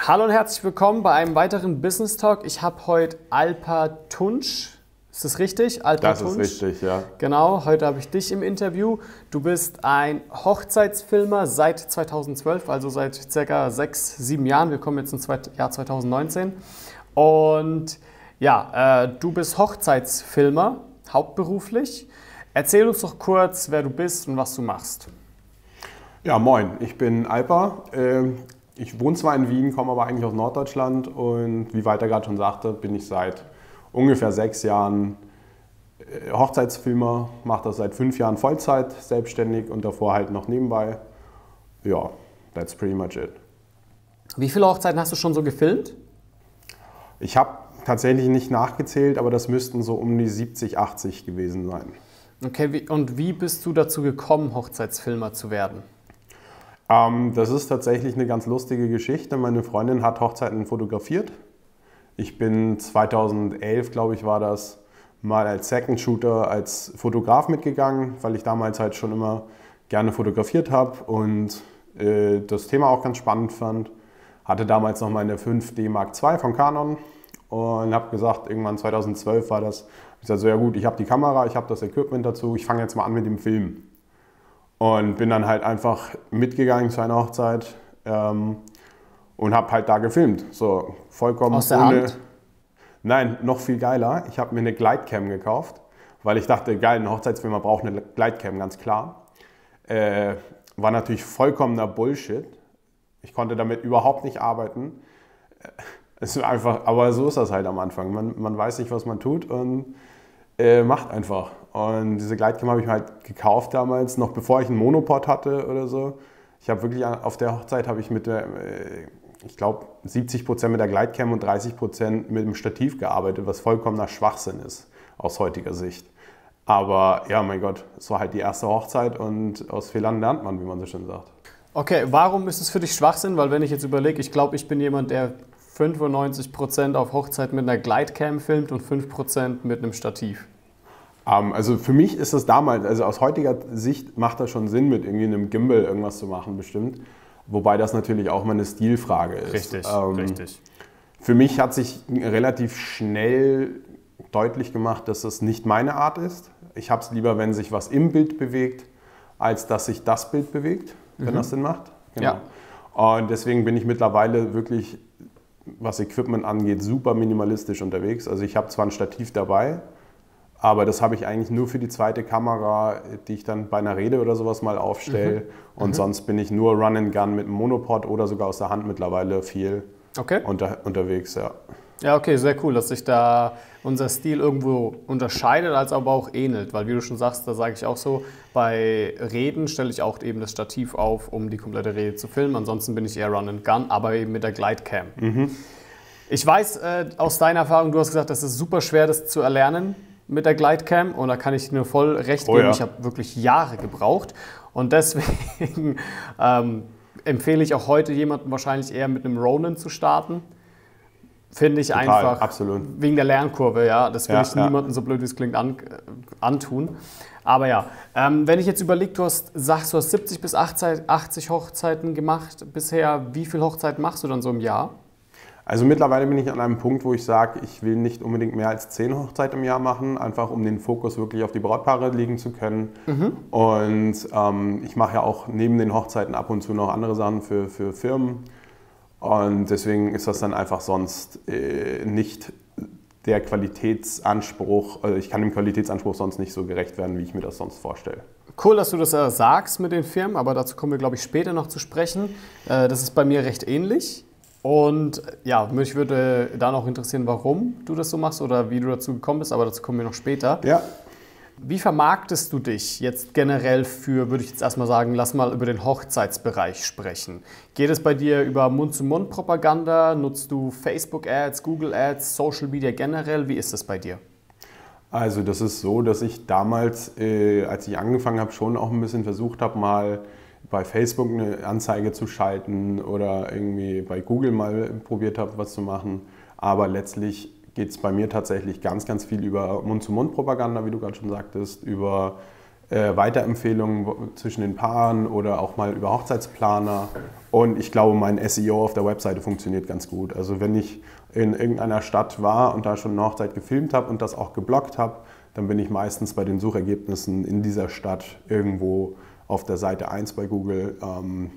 Hallo und herzlich willkommen bei einem weiteren Business Talk. Ich habe heute Alpa Tunsch. Ist das richtig? Alpa das Tunsch. ist richtig, ja. Genau, heute habe ich dich im Interview. Du bist ein Hochzeitsfilmer seit 2012, also seit circa sechs, sieben Jahren. Wir kommen jetzt ins Jahr 2019. Und ja, äh, du bist Hochzeitsfilmer, hauptberuflich. Erzähl uns doch kurz, wer du bist und was du machst. Ja, moin, ich bin Alpa. Ich wohne zwar in Wien, komme aber eigentlich aus Norddeutschland und wie Walter gerade schon sagte, bin ich seit ungefähr sechs Jahren äh, Hochzeitsfilmer, mache das seit fünf Jahren Vollzeit selbstständig und davor halt noch nebenbei. Ja, that's pretty much it. Wie viele Hochzeiten hast du schon so gefilmt? Ich habe tatsächlich nicht nachgezählt, aber das müssten so um die 70, 80 gewesen sein. Okay, und wie bist du dazu gekommen, Hochzeitsfilmer zu werden? Ähm, das ist tatsächlich eine ganz lustige Geschichte. Meine Freundin hat Hochzeiten fotografiert. Ich bin 2011, glaube ich, war das, mal als Second Shooter, als Fotograf mitgegangen, weil ich damals halt schon immer gerne fotografiert habe und äh, das Thema auch ganz spannend fand. Hatte damals noch meine 5D Mark II von Canon und habe gesagt, irgendwann 2012 war das, ich sage so, ja gut, ich habe die Kamera, ich habe das Equipment dazu, ich fange jetzt mal an mit dem Film. Und bin dann halt einfach mitgegangen zu einer Hochzeit ähm, und habe halt da gefilmt. So vollkommen Aus der ohne. Hand? Nein, noch viel geiler. Ich habe mir eine Glidecam gekauft, weil ich dachte, geil, ein Hochzeitsfilmer braucht eine Glidecam, ganz klar. Äh, war natürlich vollkommener Bullshit. Ich konnte damit überhaupt nicht arbeiten. Äh, es ist einfach, aber so ist das halt am Anfang. Man, man weiß nicht, was man tut und äh, macht einfach. Und diese Gleitcam habe ich mir halt gekauft damals, noch bevor ich einen Monopod hatte oder so. Ich habe wirklich auf der Hochzeit habe ich mit der, äh, ich glaube, 70 Prozent mit der Gleitcam und 30 Prozent mit dem Stativ gearbeitet, was vollkommener Schwachsinn ist aus heutiger Sicht. Aber ja, mein Gott, es war halt die erste Hochzeit und aus Fehlern lernt man, wie man so schön sagt. Okay, warum ist es für dich Schwachsinn? Weil wenn ich jetzt überlege, ich glaube, ich bin jemand, der 95% auf Hochzeit mit einer Glidecam filmt und 5% mit einem Stativ. Um, ähm, also für mich ist das damals, also aus heutiger Sicht macht das schon Sinn, mit irgendwie einem Gimbal irgendwas zu machen, bestimmt. Wobei das natürlich auch mal eine Stilfrage ist. Richtig, ähm, richtig. Für mich hat sich relativ schnell deutlich gemacht, dass das nicht meine Art ist. Ich habe es lieber, wenn sich was im Bild bewegt, als dass sich das Bild bewegt, wenn mhm. das Sinn macht. Genau. Ja. Und deswegen bin ich mittlerweile wirklich was Equipment angeht, super minimalistisch unterwegs. Also ich habe zwar ein Stativ dabei, aber das habe ich eigentlich nur für die zweite Kamera, die ich dann bei einer Rede oder sowas mal aufstelle. Mhm. Und mhm. sonst bin ich nur Run and Gun mit einem Monopod oder sogar aus der Hand mittlerweile viel okay. unter, unterwegs. Ja. ja, okay, sehr cool, dass sich da unser Stil irgendwo unterscheidet, als aber auch ähnelt. Weil wie du schon sagst, da sage ich auch so, bei Reden stelle ich auch eben das Stativ auf, um die komplette Rede zu filmen. Ansonsten bin ich eher Run and Gun, aber eben mit der Glidecam. Mhm. Ich weiß äh, aus deiner Erfahrung, du hast gesagt, das ist super schwer, das zu erlernen mit der Glidecam und da kann ich dir voll recht oh, geben. Ja. Ich habe wirklich Jahre gebraucht und deswegen ähm, empfehle ich auch heute jemandem wahrscheinlich eher mit einem Ronin zu starten Finde ich Total, einfach. Absolut. Wegen der Lernkurve, ja. Das will ja, ich ja. niemandem, so blöd wie es klingt, an, antun. Aber ja, ähm, wenn ich jetzt überlege, du hast, sagst, du hast 70 bis 80 Hochzeiten gemacht bisher. Wie viele Hochzeiten machst du dann so im Jahr? Also mittlerweile bin ich an einem Punkt, wo ich sage, ich will nicht unbedingt mehr als 10 Hochzeiten im Jahr machen, einfach um den Fokus wirklich auf die Brautpaare legen zu können. Mhm. Und ähm, ich mache ja auch neben den Hochzeiten ab und zu noch andere Sachen für, für Firmen. Und deswegen ist das dann einfach sonst äh, nicht der Qualitätsanspruch, also ich kann dem Qualitätsanspruch sonst nicht so gerecht werden, wie ich mir das sonst vorstelle. Cool, dass du das äh, sagst mit den Firmen, aber dazu kommen wir, glaube ich, später noch zu sprechen. Äh, das ist bei mir recht ähnlich. Und ja, mich würde da noch interessieren, warum du das so machst oder wie du dazu gekommen bist, aber dazu kommen wir noch später. Ja. Wie vermarktest du dich jetzt generell für, würde ich jetzt erstmal sagen, lass mal über den Hochzeitsbereich sprechen. Geht es bei dir über Mund-zu-Mund-Propaganda? Nutzt du Facebook-Ads, Google-Ads, Social Media generell? Wie ist das bei dir? Also das ist so, dass ich damals, äh, als ich angefangen habe, schon auch ein bisschen versucht habe, mal bei Facebook eine Anzeige zu schalten oder irgendwie bei Google mal probiert habe, was zu machen. Aber letztlich geht es bei mir tatsächlich ganz, ganz viel über Mund-zu-Mund-Propaganda, wie du gerade schon sagtest, über äh, Weiterempfehlungen zwischen den Paaren oder auch mal über Hochzeitsplaner. Und ich glaube, mein SEO auf der Webseite funktioniert ganz gut. Also wenn ich in irgendeiner Stadt war und da schon eine Hochzeit gefilmt habe und das auch geblockt habe, dann bin ich meistens bei den Suchergebnissen in dieser Stadt irgendwo auf der Seite 1 bei Google ähm,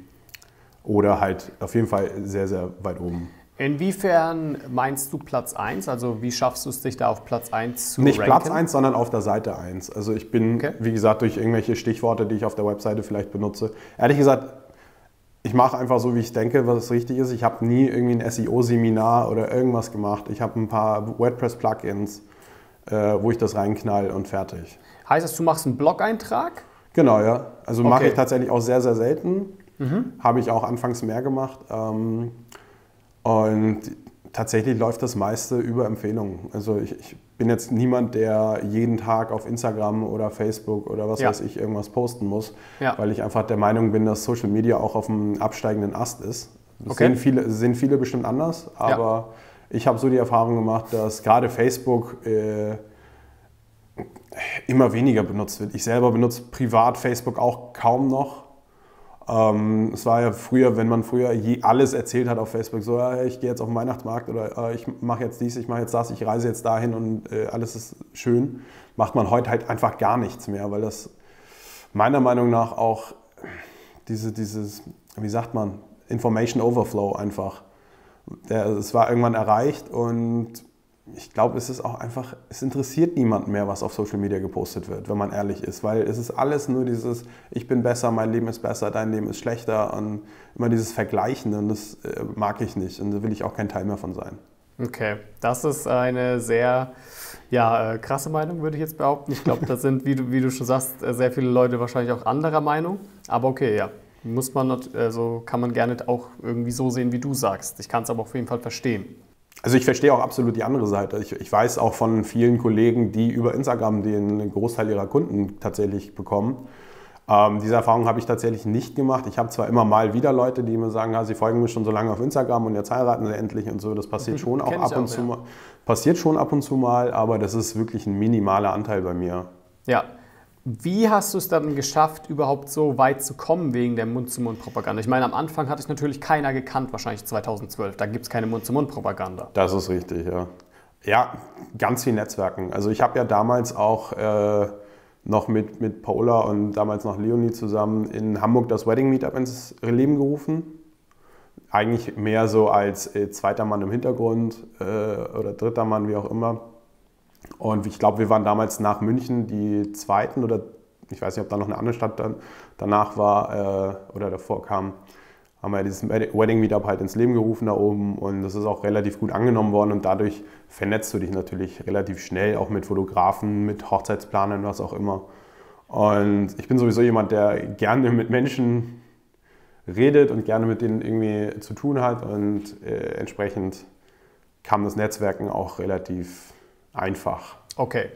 oder halt auf jeden Fall sehr, sehr weit oben. Inwiefern meinst du Platz 1? Also wie schaffst du es, dich da auf Platz 1 zu Nicht ranken? Platz 1, sondern auf der Seite 1. Also ich bin, okay. wie gesagt, durch irgendwelche Stichworte, die ich auf der Webseite vielleicht benutze. Ehrlich gesagt, ich mache einfach so, wie ich denke, was richtig ist. Ich habe nie irgendwie ein SEO-Seminar oder irgendwas gemacht. Ich habe ein paar WordPress-Plugins, äh, wo ich das reinknall und fertig. Heißt das, du machst einen Blog-Eintrag? Genau, ja. Also okay. mache ich tatsächlich auch sehr, sehr selten. Mhm. Habe ich auch anfangs mehr gemacht. Ähm, und tatsächlich läuft das meiste über Empfehlungen. Also ich, ich, bin jetzt niemand, der jeden Tag auf Instagram oder Facebook oder was ja. weiß ich irgendwas posten muss, ja. weil ich einfach der Meinung bin, dass Social Media auch auf einem absteigenden Ast ist. Das okay. sehen, viele, sehen viele bestimmt anders, aber ja. ich habe so die Erfahrung gemacht, dass gerade Facebook äh, immer weniger benutzt wird. Ich selber benutze privat Facebook auch kaum noch. Ähm, es war ja früher, wenn man früher je alles erzählt hat auf Facebook, so, ja, ich gehe jetzt auf den Weihnachtsmarkt oder äh, ich mache jetzt dies, ich mache jetzt das, ich reise jetzt dahin und äh, alles ist schön, macht man heute halt einfach gar nichts mehr, weil das meiner Meinung nach auch diese, dieses, wie sagt man, Information Overflow einfach, es war irgendwann erreicht und ich glaube, es ist auch einfach, es interessiert niemand mehr, was auf Social Media gepostet wird, wenn man ehrlich ist, weil es ist alles nur dieses, ich bin besser, mein Leben ist besser, dein Leben ist schlechter und immer dieses Vergleichen und das äh, mag ich nicht und da will ich auch kein Teil mehr von sein. Okay, das ist eine sehr ja, äh, krasse Meinung, würde ich jetzt behaupten. Ich glaube, da sind, wie du, wie du schon sagst, äh, sehr viele Leute wahrscheinlich auch anderer Meinung. Aber okay, ja, muss man, also kann man gerne auch irgendwie so sehen, wie du sagst. Ich kann es aber auf jeden Fall verstehen. Also ich verstehe auch absolut die andere Seite. Ich, ich, weiß auch von vielen Kollegen, die über Instagram den Großteil ihrer Kunden tatsächlich bekommen. Ähm, diese Erfahrung habe ich tatsächlich nicht gemacht. Ich habe zwar immer mal wieder Leute, die mir sagen, ja, sie folgen mir schon so lange auf Instagram und jetzt heiraten sie endlich und so. Das passiert mhm, schon auch ab und auch, zu ja. mal. Passiert schon ab und zu mal, aber das ist wirklich ein minimaler Anteil bei mir. Ja, wie hast du es dann geschafft, überhaupt so weit zu kommen wegen der Mund-zu-Mund-Propaganda? Ich meine, am Anfang hatte ich natürlich keiner gekannt, wahrscheinlich 2012. Da gibt es keine Mund-zu-Mund-Propaganda. Das ist richtig, ja. Ja, ganz viel Netzwerken. Also ich habe ja damals auch äh, noch mit, mit Paula und damals noch Leonie zusammen in Hamburg das Wedding Meetup ins Leben gerufen. Eigentlich mehr so als äh, zweiter Mann im Hintergrund äh, oder dritter Mann, wie auch immer und ich glaube, wir waren damals nach München die zweiten oder ich weiß nicht, ob da noch eine andere Stadt dann danach war äh, oder davor kam, haben wir dieses Wedding Meetup halt ins Leben gerufen da oben und das ist auch relativ gut angenommen worden und dadurch vernetzt du dich natürlich relativ schnell, auch mit Fotografen, mit Hochzeitsplanern, was auch immer. Und ich bin sowieso jemand, der gerne mit Menschen redet und gerne mit denen irgendwie zu tun hat und äh, entsprechend kam das Netzwerken auch relativ einfach. Okay.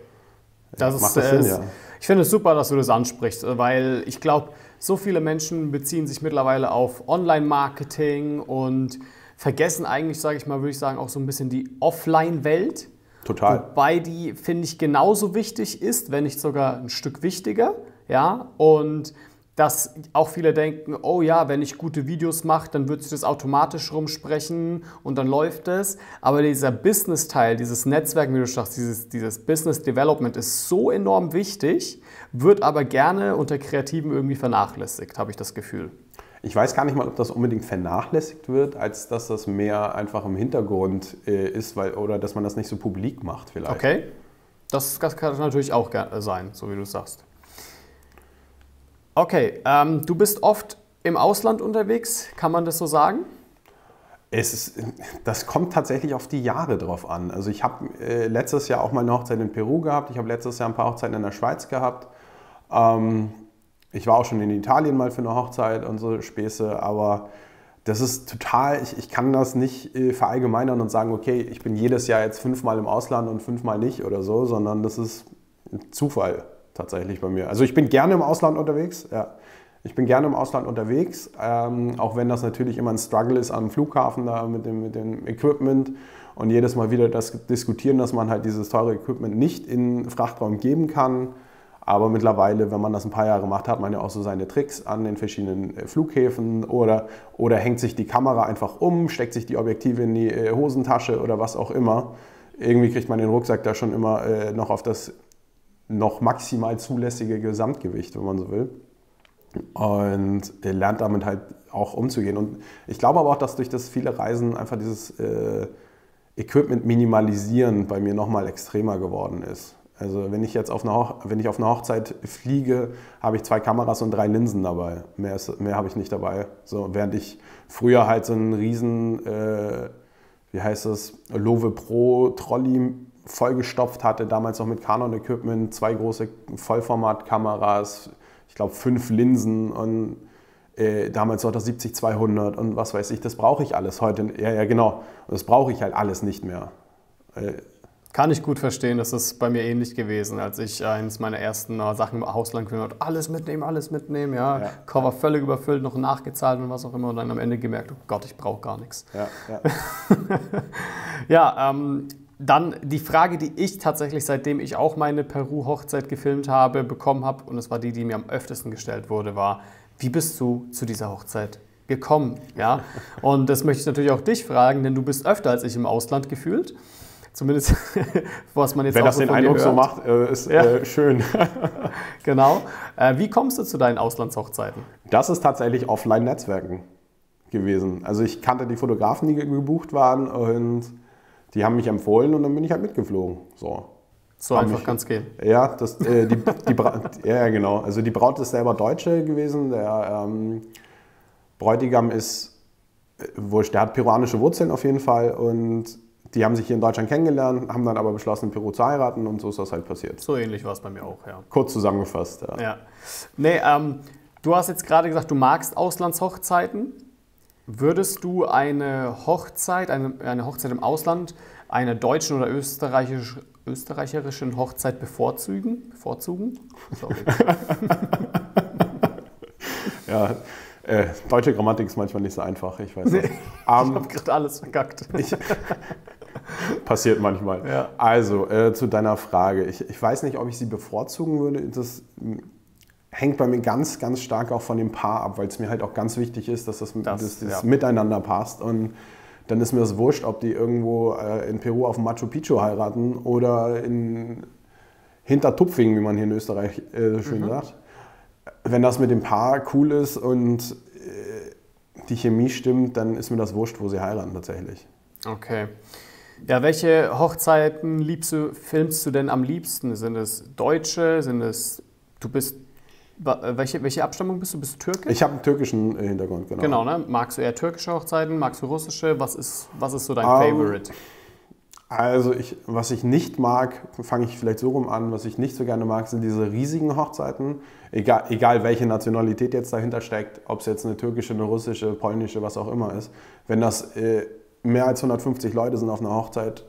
Das ja, ist, das Sinn, ja. Ich finde es super, dass du das ansprichst, weil ich glaube, so viele Menschen beziehen sich mittlerweile auf Online-Marketing und vergessen eigentlich, sage ich mal, würde ich sagen, auch so ein bisschen die Offline-Welt. Total. Wobei die, finde ich, genauso wichtig ist, wenn nicht sogar ein Stück wichtiger. Ja, und dass auch viele denken, oh ja, wenn ich gute Videos mache, dann wird sich das automatisch rumsprechen und dann läuft es. Aber dieser Business-Teil, dieses Netzwerk, wie du sagst, dieses, dieses Business Development ist so enorm wichtig, wird aber gerne unter Kreativen irgendwie vernachlässigt, habe ich das Gefühl. Ich weiß gar nicht mal, ob das unbedingt vernachlässigt wird, als dass das mehr einfach im Hintergrund äh, ist, weil, oder dass man das nicht so publik macht vielleicht. Okay, das, das kann natürlich auch sein, so wie du sagst. Okay, ähm, du bist oft im Ausland unterwegs, kann man das so sagen? Es ist, das kommt tatsächlich auf die Jahre drauf an. Also ich habe äh, letztes Jahr auch mal eine Hochzeit in Peru gehabt, ich habe letztes Jahr ein paar Hochzeiten in der Schweiz gehabt. Ähm, ich war auch schon in Italien mal für eine Hochzeit und so Späße, aber das ist total, ich, ich kann das nicht äh, verallgemeinern und sagen, okay, ich bin jedes Jahr jetzt fünfmal im Ausland und fünfmal nicht oder so, sondern das ist Zufall tatsächlich bei mir. Also ich bin gerne im Ausland unterwegs, ja. Ich bin gerne im Ausland unterwegs, ähm, auch wenn das natürlich immer ein Struggle ist am Flughafen da mit dem, mit dem Equipment und jedes Mal wieder das diskutieren, dass man halt dieses teure Equipment nicht in Frachtraum geben kann. Aber mittlerweile, wenn man das ein paar Jahre macht, hat man ja auch so seine Tricks an den verschiedenen äh, Flughäfen oder, oder hängt sich die Kamera einfach um, steckt sich die Objektive in die äh, Hosentasche oder was auch immer. Irgendwie kriegt man den Rucksack da schon immer äh, noch auf das noch maximal zulässige Gesamtgewicht, wenn man so will. Und lernt damit halt auch umzugehen. Und ich glaube aber auch, dass durch das viele Reisen einfach dieses äh, Equipment minimalisieren bei mir nochmal extremer geworden ist. Also wenn ich jetzt auf eine, wenn ich auf eine Hochzeit fliege, habe ich zwei Kameras und drei Linsen dabei. Mehr, mehr habe ich nicht dabei. So, während ich früher halt so einen riesen, äh, wie heißt es, Love Pro Trolley vollgestopft hatte, damals noch mit Canon Equipment, zwei große Vollformatkameras, ich glaube fünf Linsen und äh, damals noch das 70-200 und was weiß ich, das brauche ich alles heute. Ja, ja, genau. Und das brauche ich halt alles nicht mehr. Äh, kann ich gut verstehen, das ist bei mir ähnlich gewesen, als ich eines meiner ersten äh, Sachen im Ausland gemacht habe. Alles mitnehmen, alles mitnehmen, ja. ja. Cover völlig überfüllt, noch nachgezahlt und was auch immer und dann am Ende gemerkt, oh Gott, ich brauche gar nichts. Ja, ja. ja ähm, dann die Frage, die ich tatsächlich, seitdem ich auch meine Peru-Hochzeit gefilmt habe, bekommen habe, und es war die, die mir am öftesten gestellt wurde, war, wie bist du zu dieser Hochzeit gekommen? Ja? Und das möchte ich natürlich auch dich fragen, denn du bist öfter als ich im Ausland gefühlt. Zumindest, was man jetzt Wenn auch das so den Eindruck so macht, äh, ist ja. äh, schön. genau. Äh, wie kommst du zu deinen Auslandshochzeiten? Das ist tatsächlich Offline-Netzwerken gewesen. Also ich kannte die Fotografen, die gebucht waren und die haben mich empfohlen und dann bin ich halt mitgeflogen. So. So einfach kann es gehen. Ja, das, äh, die, die ja, genau. Also die Braut ist selber Deutsche gewesen. Der ähm, Bräutigam ist, äh, wurscht, der hat peruanische Wurzeln auf jeden Fall und die haben sich hier in Deutschland kennengelernt, haben dann aber beschlossen, in Peru zu heiraten und so ist das halt passiert. So ähnlich war es bei mir auch, ja. Kurz zusammengefasst, ja. ja. Nee, ähm, du hast jetzt gerade gesagt, du magst Auslandshochzeiten. Würdest du eine Hochzeit, eine, eine Hochzeit im Ausland, einer deutschen oder österreichisch, österreicherischen Hochzeit bevorzugen? bevorzugen? Sorry. ja, äh, deutsche Grammatik ist manchmal nicht so einfach, ich weiß nicht. Nee, um, ich habe gerade alles verkackt. Ich, passiert manchmal. Ja. Also, äh, zu deiner Frage. Ich, ich weiß nicht, ob ich sie bevorzugen würde. Das hängt bei mir ganz, ganz stark auch von dem Paar ab, weil es mir halt auch ganz wichtig ist, dass das, das, das, das ja. miteinander passt. Und dann ist mir das wurscht, ob die irgendwo äh, in Peru auf Machu Picchu heiraten oder in Hintertupfingen, wie man hier in Österreich äh, schön mhm. sagt. Wenn das mit dem Paar cool ist und äh, die Chemie stimmt, dann ist mir das wurscht, wo sie heiraten tatsächlich. Okay. Ja, welche Hochzeiten liebst du, filmst du denn am liebsten? Sind es deutsche? Sind es, du bist welche, welche Abstammung bist du? Bist du türkisch? Ich habe einen türkischen äh, Hintergrund, genau. Genau, ne? Magst du eher türkische Hochzeiten? Magst du russische? Was ist, was ist so dein um, Favorite? Also, ich, was ich nicht mag, fange ich vielleicht so rum an, was ich nicht so gerne mag, sind diese riesigen Hochzeiten. Egal, egal welche Nationalität jetzt dahinter steckt, ob es jetzt eine türkische, eine russische, polnische, was auch immer ist. Wenn das äh, mehr als 150 Leute sind auf einer Hochzeit,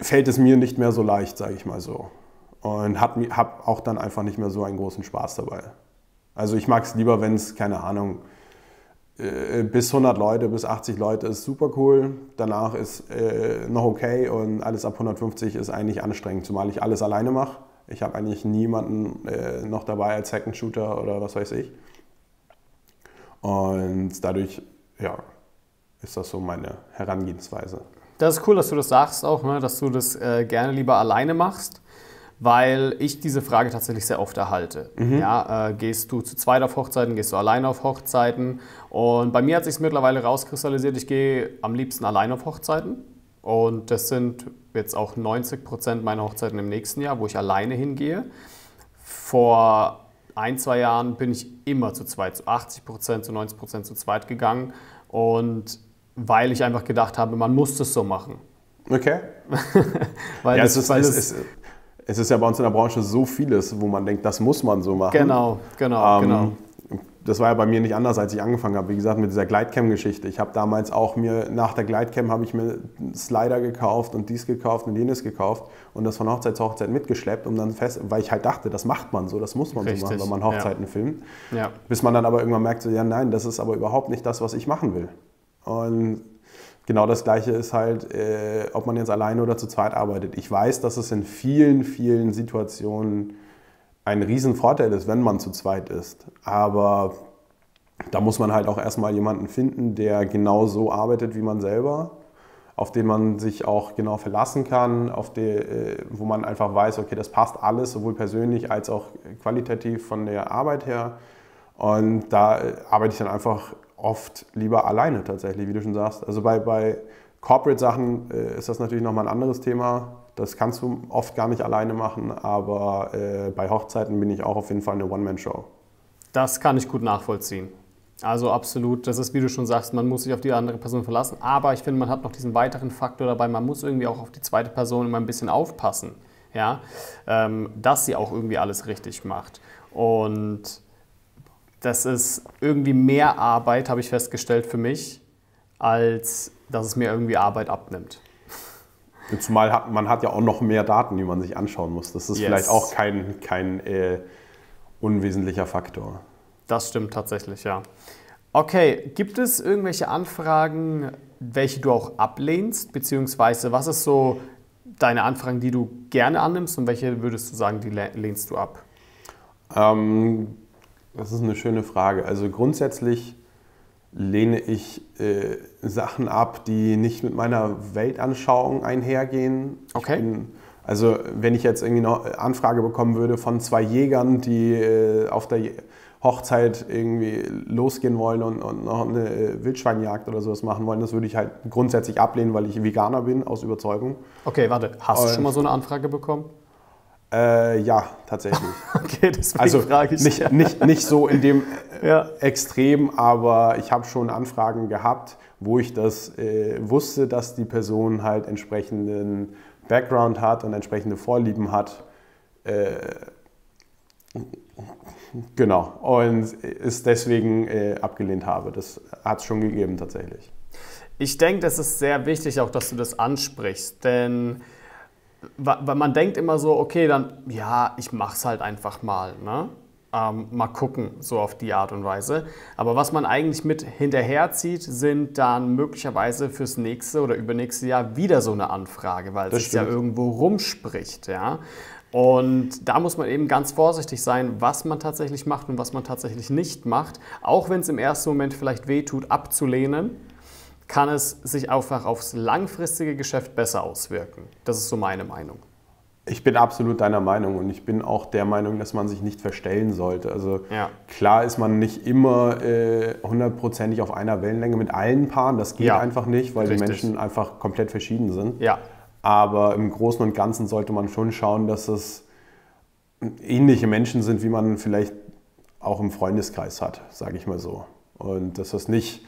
fällt es mir nicht mehr so leicht, sage ich mal so und habe hab auch dann einfach nicht mehr so einen großen Spaß dabei. Also ich mag es lieber, wenn es, keine Ahnung, äh, bis 100 Leute, bis 80 Leute ist super cool. Danach ist äh, noch okay und alles ab 150 ist eigentlich anstrengend, zumal ich alles alleine mache. Ich habe eigentlich niemanden äh, noch dabei als Second Shooter oder was weiß ich. Und dadurch, ja, ist das so meine Herangehensweise. Das ist cool, dass du das sagst auch, ne? dass du das äh, gerne lieber alleine machst weil ich diese Frage tatsächlich sehr oft erhalte. Mhm. Ja, äh, gehst du zu zweit auf Hochzeiten, gehst du alleine auf Hochzeiten? Und bei mir hat sich mittlerweile rauskristallisiert, ich gehe am liebsten alleine auf Hochzeiten. Und das sind jetzt auch 90 Prozent meiner Hochzeiten im nächsten Jahr, wo ich alleine hingehe. Vor ein, zwei Jahren bin ich immer zu zweit, zu 80 Prozent, zu 90 Prozent zu zweit gegangen. Und weil ich einfach gedacht habe, man muss das so machen. Okay. weil ja, das, es ist, weil es, es, es ist ja bei uns in der Branche so vieles, wo man denkt, das muss man so machen. Genau, genau, ähm, genau. Das war ja bei mir nicht anders, als ich angefangen habe. Wie gesagt, mit dieser Glidecam-Geschichte. Ich habe damals auch mir, nach der Glidecam habe ich mir Slider gekauft und dies gekauft und jenes gekauft und das von Hochzeit zu Hochzeit mitgeschleppt, um dann fest, weil ich halt dachte, das macht man so, das muss man Richtig. so machen, wenn man Hochzeiten ja. filmt. Ja. Bis man dann aber irgendwann merkt, so, ja nein, das ist aber überhaupt nicht das, was ich machen will. Und genau das Gleiche ist halt, äh, ob man jetzt alleine oder zu zweit arbeitet. Ich weiß, dass es in vielen, vielen Situationen ein Riesenvorteil ist, wenn man zu zweit ist. Aber da muss man halt auch erstmal jemanden finden, der genau so arbeitet wie man selber, auf den man sich auch genau verlassen kann, auf die, äh, wo man einfach weiß, okay, das passt alles, sowohl persönlich als auch qualitativ von der Arbeit her. Und da äh, arbeite ich dann einfach oft lieber alleine tatsächlich, wie du schon sagst. Also bei, bei Corporate-Sachen äh, ist das natürlich nochmal ein anderes Thema. Das kannst du oft gar nicht alleine machen, aber äh, bei Hochzeiten bin ich auch auf jeden Fall eine One-Man-Show. Das kann ich gut nachvollziehen. Also absolut, das ist, wie du schon sagst, man muss sich auf die andere Person verlassen. Aber ich finde, man hat noch diesen weiteren Faktor dabei, man muss irgendwie auch auf die zweite Person immer ein bisschen aufpassen, ja? Ähm, dass sie auch irgendwie alles richtig macht. Und das ist irgendwie mehr Arbeit, habe ich festgestellt für mich, als dass es mir irgendwie Arbeit abnimmt. Zumal hat, man hat ja auch noch mehr Daten, die man sich anschauen muss. Das ist yes. vielleicht auch kein, kein äh, unwesentlicher Faktor. Das stimmt tatsächlich, ja. Okay, gibt es irgendwelche Anfragen, welche du auch ablehnst? Beziehungsweise was ist so deine Anfragen, die du gerne annimmst und welche würdest du sagen, die lehnst du ab? Ähm, das ist eine schöne Frage. Also grundsätzlich lehne ich äh, Sachen ab, die nicht mit meiner Weltanschauung einhergehen. Okay. Bin, also wenn ich jetzt irgendwie noch Anfrage bekommen würde von zwei Jägern, die äh, auf der Hochzeit irgendwie losgehen wollen und, und noch eine äh, Wildschweinjagd oder sowas machen wollen, das würde ich halt grundsätzlich ablehnen, weil ich Veganer bin, aus Überzeugung. Okay, warte, hast und, du schon mal so eine Anfrage bekommen? Äh, ja, tatsächlich. okay, deswegen also frage ich. Nicht, nicht, nicht so in dem ja. Extrem, aber ich habe schon Anfragen gehabt, wo ich das äh, wusste, dass die Person halt entsprechenden Background hat und entsprechende Vorlieben hat. Äh, Genau, und es deswegen äh, abgelehnt habe. Das hat es schon gegeben tatsächlich. Ich denke, das ist sehr wichtig auch, dass du das ansprichst, denn weil man denkt immer so, okay, dann ja, ich mache es halt einfach mal, ne? Ähm, mal gucken, so auf die Art und Weise. Aber was man eigentlich mit hinterherzieht, sind dann möglicherweise fürs nächste oder übernächste Jahr wieder so eine Anfrage, weil es ja irgendwo rumspricht, ja. Und da muss man eben ganz vorsichtig sein, was man tatsächlich macht und was man tatsächlich nicht macht. Auch wenn es im ersten Moment vielleicht wehtut, abzulehnen, kann es sich einfach aufs langfristige Geschäft besser auswirken. Das ist so meine Meinung. Ich bin absolut deiner Meinung und ich bin auch der Meinung, dass man sich nicht verstellen sollte. Also ja. klar ist man nicht immer äh, hundertprozentig äh, auf einer Wellenlänge mit allen Paaren. Das geht ja. einfach nicht, weil Richtig. die Menschen einfach komplett verschieden sind. Ja. Aber im Großen und Ganzen sollte man schon schauen, dass es ähnliche Menschen sind, wie man vielleicht auch im Freundeskreis hat, sage ich mal so. Und dass das nicht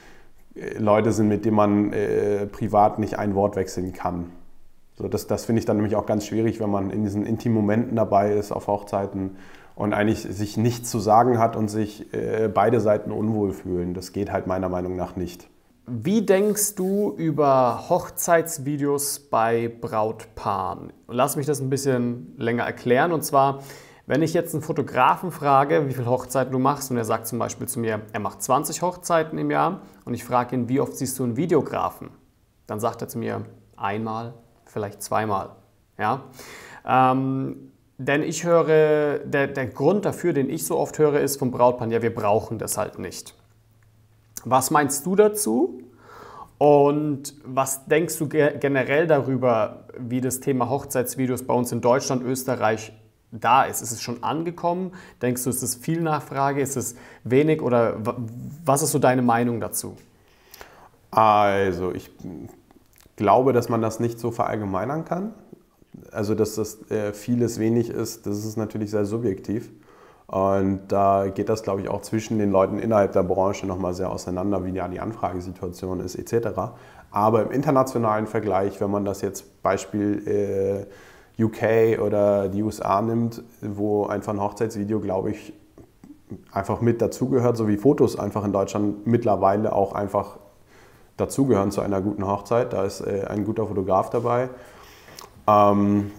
Leute sind, mit denen man äh, privat nicht ein Wort wechseln kann. So, das das finde ich dann nämlich auch ganz schwierig, wenn man in diesen intimen Momenten dabei ist auf Hochzeiten und eigentlich sich nichts zu sagen hat und sich äh, beide Seiten unwohl fühlen. Das geht halt meiner Meinung nach nicht. Wie denkst du über Hochzeitsvideos bei Brautpaaren? Lass mich das ein bisschen länger erklären. Und zwar, wenn ich jetzt einen Fotografen frage, wie viele Hochzeiten du machst, und er sagt zum Beispiel zu mir, er macht 20 Hochzeiten im Jahr, und ich frage ihn, wie oft siehst du einen Videografen? Dann sagt er zu mir, einmal, vielleicht zweimal. Ja? Ähm, denn ich höre, der, der Grund dafür, den ich so oft höre, ist vom Brautpaar, ja, wir brauchen das halt nicht. Was meinst du dazu? Und was denkst du generell darüber, wie das Thema Hochzeitsvideos bei uns in Deutschland, Österreich da ist? Ist es schon angekommen? Denkst du, ist es viel Nachfrage? Ist es wenig? Oder was ist so deine Meinung dazu? Also, ich glaube, dass man das nicht so verallgemeinern kann. Also, dass das äh, vieles wenig ist, das ist natürlich sehr subjektiv. Und da geht das, glaube ich, auch zwischen den Leuten innerhalb der Branche nochmal sehr auseinander, wie ja die Anfragesituation ist etc. Aber im internationalen Vergleich, wenn man das jetzt Beispiel äh, UK oder die USA nimmt, wo einfach ein Hochzeitsvideo, glaube ich, einfach mit dazugehört, so wie Fotos einfach in Deutschland mittlerweile auch einfach dazugehören zu einer guten Hochzeit. Da ist äh, ein guter Fotograf dabei. Ähm,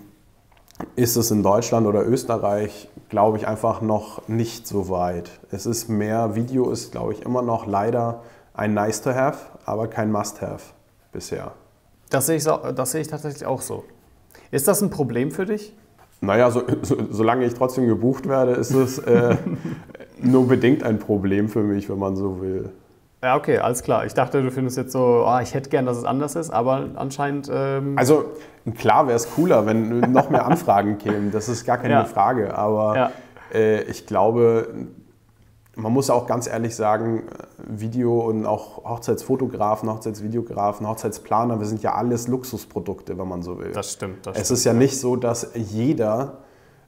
ist es in Deutschland oder Österreich, glaube ich, einfach noch nicht so weit. Es ist mehr, Video ist, glaube ich, immer noch leider ein Nice to have, aber kein Must have. bisher. Das sehe, ich das sehe ich tatsächlich auch so. Ist das ein Problem für dich? Naja, so, so, solange ich trotzdem gebucht werde, ist es äh, nur bedingt ein Problem für mich, wenn man so will. Ja, okay, alles klar. Ich dachte, du findest jetzt so, oh, ich hätte gern, dass es anders ist, aber anscheinend. Ähm also klar wäre es cooler, wenn noch mehr Anfragen kämen. Das ist gar keine ja. Frage. Aber ja. äh, ich glaube, man muss auch ganz ehrlich sagen, Video- und auch Hochzeitsfotografen, Hochzeitsvideografen, Hochzeitsplaner, wir sind ja alles Luxusprodukte, wenn man so will. Das stimmt. Das es stimmt. ist ja nicht so, dass jeder,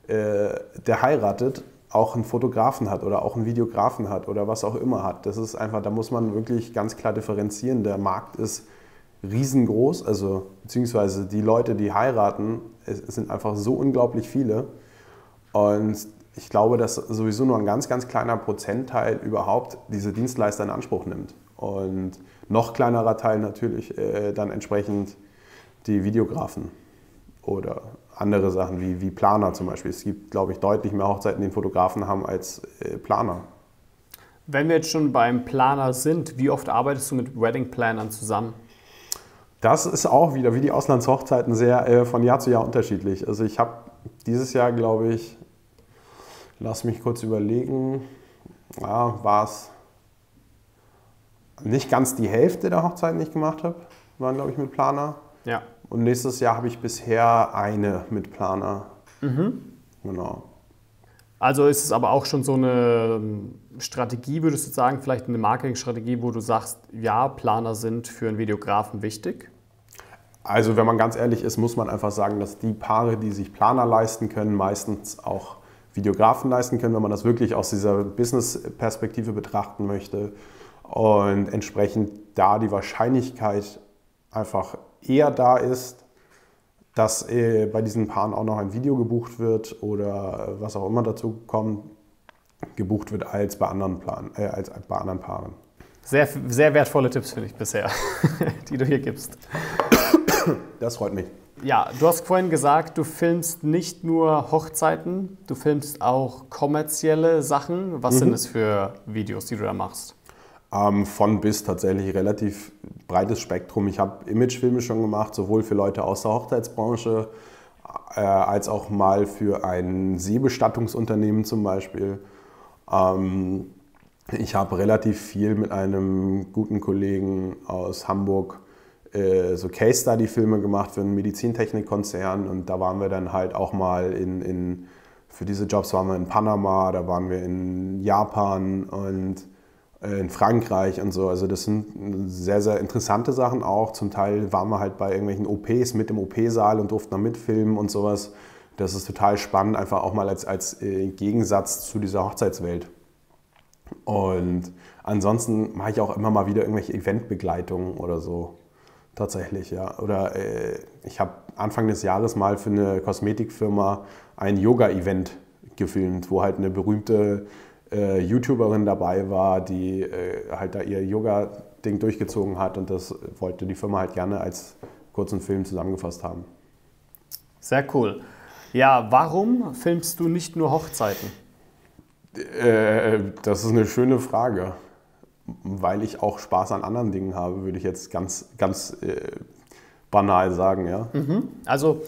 äh, der heiratet, auch einen Fotografen hat oder auch einen Videografen hat oder was auch immer hat. Das ist einfach, da muss man wirklich ganz klar differenzieren. Der Markt ist riesengroß, also beziehungsweise die Leute, die heiraten, es, sind einfach so unglaublich viele. Und ich glaube, dass sowieso nur ein ganz, ganz kleiner Prozentteil überhaupt diese Dienstleister in Anspruch nimmt. Und noch kleinerer Teil natürlich äh, dann entsprechend die Videografen oder andere Sachen wie, wie Planer zum Beispiel. Es gibt, glaube ich, deutlich mehr Hochzeiten, die Fotografen haben als äh, Planer. Wenn wir jetzt schon beim Planer sind, wie oft arbeitest du mit Wedding Plannern zusammen? Das ist auch wieder wie die Auslandshochzeiten sehr äh, von Jahr zu Jahr unterschiedlich. Also ich habe dieses Jahr, glaube ich, lass mich kurz überlegen, ja, war es nicht ganz die Hälfte der Hochzeiten, die ich gemacht habe, waren, glaube ich, mit Planer. Ja. Und nächstes Jahr habe ich bisher eine mit Planer. Mhm. Genau. Also ist es aber auch schon so eine ähm, Strategie, würdest du sagen, vielleicht eine Marketingstrategie, wo du sagst, ja, Planer sind für einen Videografen wichtig? Also wenn man ganz ehrlich ist, muss man einfach sagen, dass die Paare, die sich Planer leisten können, meistens auch Videografen leisten können, wenn man das wirklich aus dieser Business-Perspektive betrachten möchte. Und entsprechend da die Wahrscheinlichkeit einfach eher da ist, dass äh, bei diesen Paaren auch noch ein Video gebucht wird oder was auch immer dazu kommt, gebucht wird als bei anderen, Plan, äh, als bei anderen Paaren. Sehr, sehr wertvolle Tipps finde ich bisher, die du hier gibst. Das freut mich. Ja, du hast vorhin gesagt, du filmst nicht nur Hochzeiten, du filmst auch kommerzielle Sachen. Was mhm. sind es für Videos, die du da machst? Ähm, von bis tatsächlich relativ breites Spektrum. Ich habe Imagefilme schon gemacht, sowohl für Leute aus der Hochzeitsbranche äh, als auch mal für ein Seebestattungsunternehmen zum Beispiel. Ähm, ich habe relativ viel mit einem guten Kollegen aus Hamburg äh, so Case-Study-Filme gemacht für einen Medizintechnikkonzern und da waren wir dann halt auch mal in, in, für diese Jobs waren wir in Panama, da waren wir in Japan und äh, in Frankreich und so. Also das sind sehr, sehr interessante Sachen auch. Zum Teil waren wir halt bei irgendwelchen OPs mit im OP-Saal und durften da mitfilmen und sowas. Das ist total spannend, einfach auch mal als, als äh, Gegensatz zu dieser Hochzeitswelt. Und ansonsten mache ich auch immer mal wieder irgendwelche Eventbegleitungen oder so. Tatsächlich, ja. Oder äh, ich habe Anfang des Jahres mal für eine Kosmetikfirma ein Yoga-Event gefilmt, wo halt eine berühmte äh, YouTuberin dabei war, die äh, halt da ihr Yoga-Ding durchgezogen hat und das wollte die Firma halt gerne als kurzen Film zusammengefasst haben. Sehr cool. Ja, warum filmst du nicht nur Hochzeiten? Äh, das ist eine schöne Frage. Weil ich auch Spaß an anderen Dingen habe, würde ich jetzt ganz, ganz äh, banal sagen, ja. Mhm. Also,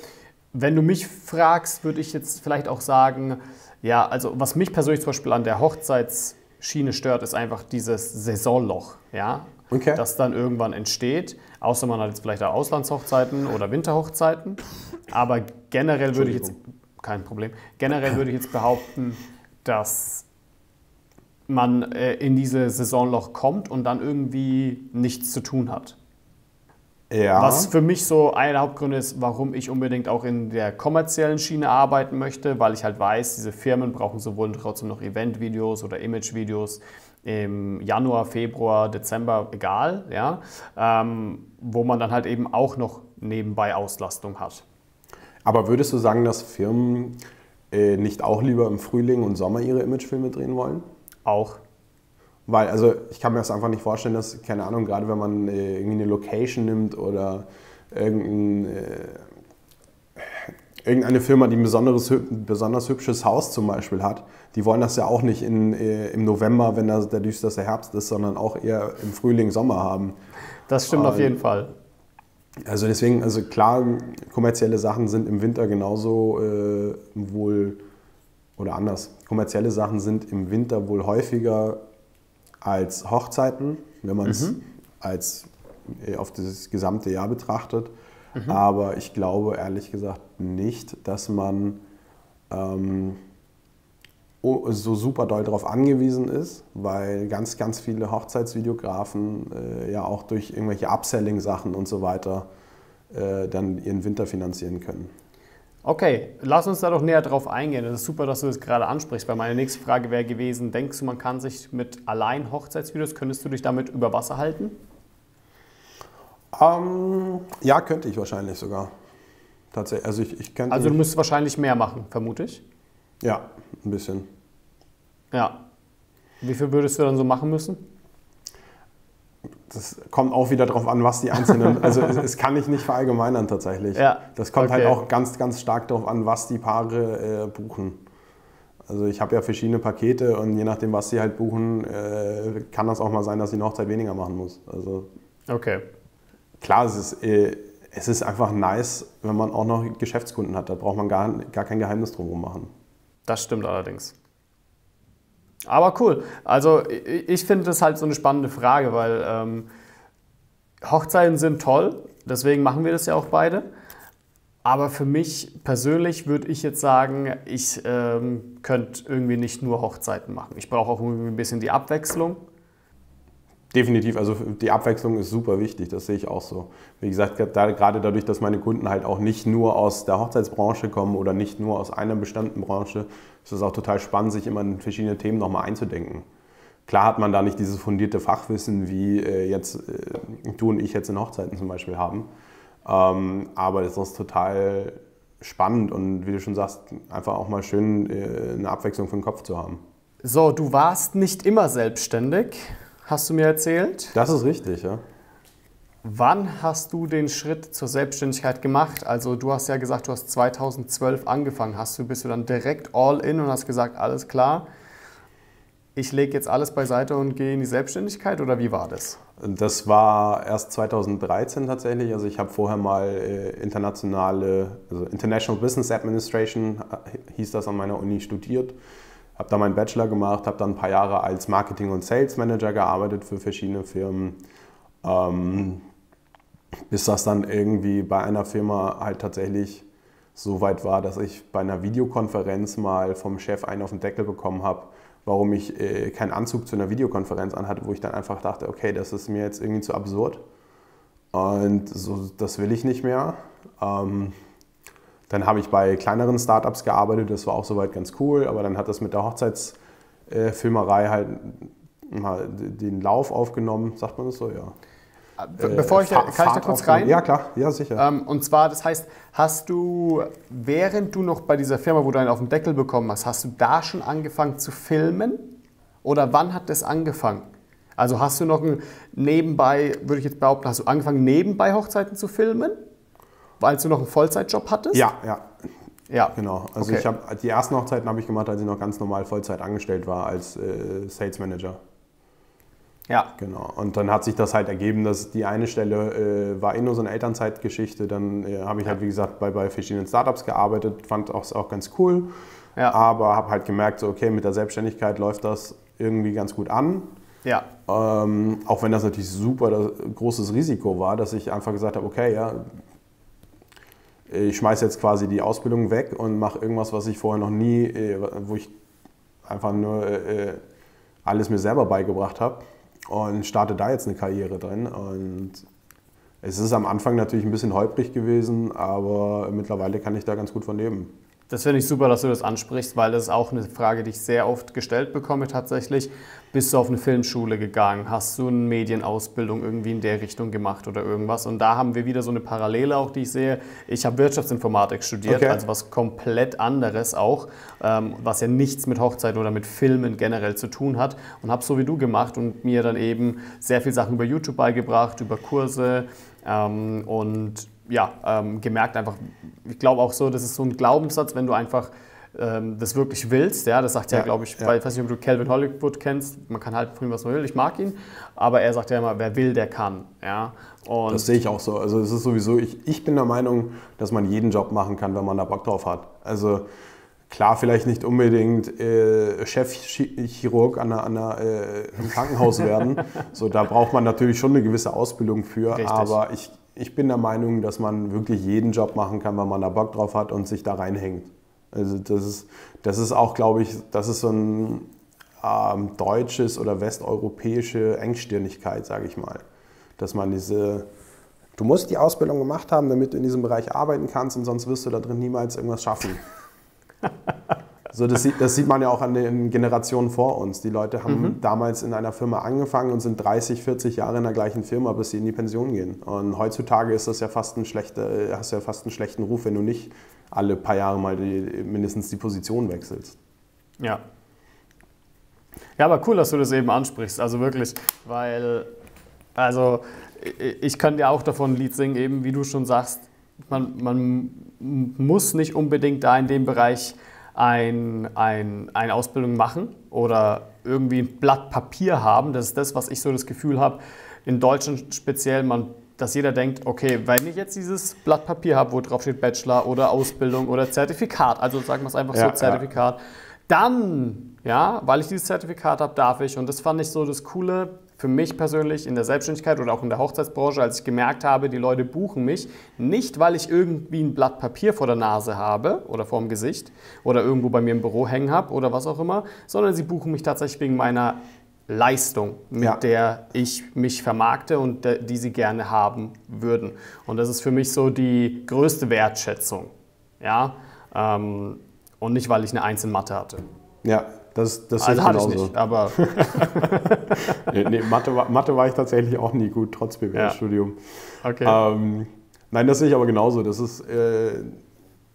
wenn du mich fragst, würde ich jetzt vielleicht auch sagen, ja, also was mich persönlich zum Beispiel an der Hochzeitsschiene stört, ist einfach dieses Saisonloch, ja, okay. das dann irgendwann entsteht. Außer man hat jetzt vielleicht auch Auslandshochzeiten oder Winterhochzeiten. Aber generell würde ich jetzt, kein Problem, generell würde ich jetzt behaupten, dass man äh, in dieses Saisonloch kommt und dann irgendwie nichts zu tun hat. Ja. Was für mich so ein Hauptgrund ist, warum ich unbedingt auch in der kommerziellen Schiene arbeiten möchte, weil ich halt weiß, diese Firmen brauchen sowohl trotzdem noch Eventvideos oder Imagevideos im Januar, Februar, Dezember, egal, ja, ähm, wo man dann halt eben auch noch nebenbei Auslastung hat. Aber würdest du sagen, dass Firmen äh, nicht auch lieber im Frühling und Sommer ihre Imagefilme drehen wollen? Auch. Weil, also ich kann mir das einfach nicht vorstellen, dass, keine Ahnung, gerade wenn man äh, irgendwie eine Location nimmt oder irgendein, äh, irgendeine Firma, die ein besonderes, besonders hübsches Haus zum Beispiel hat, die wollen das ja auch nicht in, äh, im November, wenn das der düsterste Herbst ist, sondern auch eher im Frühling, Sommer haben. Das stimmt auf jeden Fall. Also deswegen, also klar, kommerzielle Sachen sind im Winter genauso äh, wohl oder anders. Kommerzielle Sachen sind im Winter wohl häufiger als Hochzeiten, wenn man es mhm. als äh, auf das gesamte Jahr betrachtet. Mhm. Aber ich glaube ehrlich gesagt nicht, dass man ähm, so super doll darauf angewiesen ist, weil ganz, ganz viele Hochzeitsvideografen äh, ja auch durch irgendwelche Upselling-Sachen und so weiter äh, dann ihren Winter finanzieren können. Okay, lass uns da doch näher drauf eingehen. Es ist super, dass du das gerade ansprichst, weil meine nächste Frage wäre gewesen, denkst du, man kann sich mit allein Hochzeitsvideos, könntest du dich damit über Wasser halten? Ähm, ja, könnte ich wahrscheinlich sogar. Tatsächlich. Also, ich, ich also du müsstest wahrscheinlich mehr machen, vermute ich. Ja, ein bisschen. Ja. Wie viel würdest du dann so machen müssen? Das kommt auch wieder darauf an, was die einzelnen. Also es, es, kann ich nicht verallgemeinern tatsächlich. Ja. Das kommt halt okay. halt auch ganz, ganz stark darauf an, was die Paare äh, buchen. Also ich habe ja verschiedene Pakete und je nachdem, was sie halt buchen, äh, kann das auch mal sein, dass sie eine Hochzeit weniger machen muss. Also okay. Klar, es ist, äh, es ist einfach nice, wenn man auch noch Geschäftskunden hat. Da braucht man gar, gar kein Geheimnis drum machen. Das stimmt allerdings. Aber cool. Also ich finde das halt so eine spannende Frage, weil ähm, Hochzeiten sind toll, deswegen machen wir das ja auch beide. Aber für mich persönlich würde ich jetzt sagen, ich ähm, könnte irgendwie nicht nur Hochzeiten machen. Ich brauche auch irgendwie ein bisschen die Abwechslung. Definitiv, also die Abwechslung ist super wichtig, das sehe ich auch so. Wie gesagt, gerade dadurch, dass meine Kunden halt auch nicht nur aus der Hochzeitsbranche kommen oder nicht nur aus einer bestimmten Branche, ist es auch total spannend, sich immer in verschiedene Themen nochmal einzudenken. Klar hat man da nicht dieses fundierte Fachwissen, wie äh, jetzt äh, du und ich jetzt in Hochzeiten zum Beispiel haben. Ähm, aber es ist total spannend und wie du schon sagst, einfach auch mal schön äh, eine Abwechslung für den Kopf zu haben. So, du warst nicht immer selbstständig hast du mir erzählt. Das ist richtig, ja. Wann hast du den Schritt zur Selbstständigkeit gemacht? Also du hast ja gesagt, du hast 2012 angefangen. Hast du, bist du dann direkt all in und hast gesagt, alles klar, ich lege jetzt alles beiseite und gehe in die Selbstständigkeit oder wie war das? Das war erst 2013 tatsächlich. Also ich habe vorher mal äh, internationale, also International Business Administration äh, hieß das an meiner Uni studiert habe da meinen Bachelor gemacht, habe dann ein paar Jahre als Marketing- und Sales Manager gearbeitet für verschiedene Firmen. Ähm, bis das dann irgendwie bei einer Firma halt tatsächlich so weit war, dass ich bei einer Videokonferenz mal vom Chef einen auf den Deckel bekommen habe, warum ich äh, keinen Anzug zu einer Videokonferenz anhatte, wo ich dann einfach dachte, okay, das ist mir jetzt irgendwie zu absurd und so, das will ich nicht mehr. Ähm, dann habe ich bei kleineren Startups gearbeitet, das war auch soweit ganz cool, aber dann hat das mit der Hochzeitsfilmerei halt mal den Lauf aufgenommen, sagt man das so, ja. Be bevor ich da, kann ich da kurz rein? Ja, klar, ja, sicher. Ähm, und zwar, das heißt, hast du, während du noch bei dieser Firma, wo du einen auf den Deckel bekommen hast, hast du da schon angefangen zu filmen? Oder wann hat das angefangen? Also hast du noch ein nebenbei, würde ich jetzt behaupten, hast du angefangen, nebenbei Hochzeiten zu filmen? Als du noch einen Vollzeitjob hattest? Ja, ja. Ja. Genau. Also okay. ich habe die ersten Hochzeiten habe ich gemacht, als ich noch ganz normal Vollzeit angestellt war als äh, Sales Manager. Ja. Genau. Und dann hat sich das halt ergeben, dass die eine Stelle äh, war eh nur so eine Elternzeitgeschichte. Dann äh, habe ich halt, wie gesagt, bei, bei verschiedenen Startups gearbeitet, fand auch, auch ganz cool. Ja. Aber habe halt gemerkt, so, okay, mit der Selbstständigkeit läuft das irgendwie ganz gut an. Ja. Ähm, auch wenn das natürlich super großes Risiko war, dass ich einfach gesagt habe, okay, ja, ich schmeiße jetzt quasi die Ausbildung weg und mache irgendwas, was ich vorher noch nie, äh, wo ich einfach nur äh, alles mir selber beigebracht habe und starte da jetzt eine Karriere drin. Und es ist am Anfang natürlich ein bisschen holprig gewesen, aber mittlerweile kann ich da ganz gut von leben. Das finde ich super, dass du das ansprichst, weil das ist auch eine Frage, die ich sehr oft gestellt bekomme tatsächlich. Bist du auf eine Filmschule gegangen? Hast du eine Medienausbildung irgendwie in der Richtung gemacht oder irgendwas? Und da haben wir wieder so eine Parallele auch, die ich sehe. Ich habe Wirtschaftsinformatik studiert, okay. also was komplett anderes auch, ähm, was ja nichts mit Hochzeiten oder mit Filmen generell zu tun hat. Und habe so wie du gemacht und mir dann eben sehr viele Sachen über YouTube beigebracht, über Kurse ähm, und ja, ähm, gemerkt einfach, ich glaube auch so, das ist so ein Glaubenssatz, wenn du einfach ähm, das wirklich willst, ja, das sagt ja, Ja, glaube ich, ja. weil, ich weiß nicht, ob du Calvin Hollywood kennst, man kann halt von ihm was man will, ich mag ihn, aber er sagt ja immer, wer will, der kann, ja. Und Das sehe ich auch so. Also es ist sowieso, ich, ich bin der Meinung, dass man jeden Job machen kann, wenn man da Bock drauf hat. Also klar, vielleicht nicht unbedingt äh, Chefchirurg an einer, an einer, äh, im Krankenhaus werden. so, da braucht man natürlich schon eine gewisse Ausbildung für. Richtig. Aber ich, ich bin der Meinung, dass man wirklich jeden Job machen kann, wenn man da Bock drauf hat und sich da reinhängt. Also das ist, das ist auch, glaube ich, das ist so ein ähm, deutsches oder westeuropäische Engstirnigkeit, sage ich mal. Dass man diese, du musst die Ausbildung gemacht haben, damit du in diesem Bereich arbeiten kannst und sonst wirst du da drin niemals irgendwas schaffen. so, das, sieht, das sieht man ja auch an den Generationen vor uns. Die Leute haben damals in einer Firma angefangen und sind 30, 40 Jahre in der gleichen Firma, bis sie in die Pension gehen. Und heutzutage ist das ja fast ein schlechter, hast du ja fast einen schlechten Ruf, wenn du nicht alle paar Jahre mal die, mindestens die Position wechselst. Ja. Ja, aber cool, dass du das eben ansprichst. Also wirklich, weil, also ich- ich kann dir auch davon ein Lied singen, eben wie du schon sagst, man, man muss nicht unbedingt da in dem Bereich ein, ein, eine Ausbildung machen oder irgendwie ein Blatt Papier haben. Das ist das, was ich so das Gefühl habe, in Deutschland speziell, man, dass jeder denkt, okay, wenn ich jetzt dieses Blatt Papier habe, wo drauf steht Bachelor oder Ausbildung oder Zertifikat, also sagen wir es einfach Ja, so, ja. Zertifikat, dann, ja, weil ich dieses Zertifikat habe, darf ich. Und das fand ich so das Coole für mich persönlich in der Selbstständigkeit oder auch in der Hochzeitsbranche, als ich gemerkt habe, die Leute buchen mich nicht, weil ich irgendwie ein Blatt Papier vor der Nase habe oder vor dem Gesicht oder irgendwo bei mir im Büro hängen habe oder was auch immer, sondern sie buchen mich tatsächlich wegen meiner Leistung, mit Ja. der ich mich vermarkte und die sie gerne haben würden. Und das ist für mich so die größte Wertschätzung. Ja? Ähm, und nicht, weil ich eine Eins in Mathe hatte. Ja, das, das Also hatte ich genauso. nicht, aber Nee, nee, Mathe, war- Mathe war ich tatsächlich auch nie gut, trotz BWL-Studium. okay. Ähm, nein, das sehe ich aber genauso. Das ist, äh,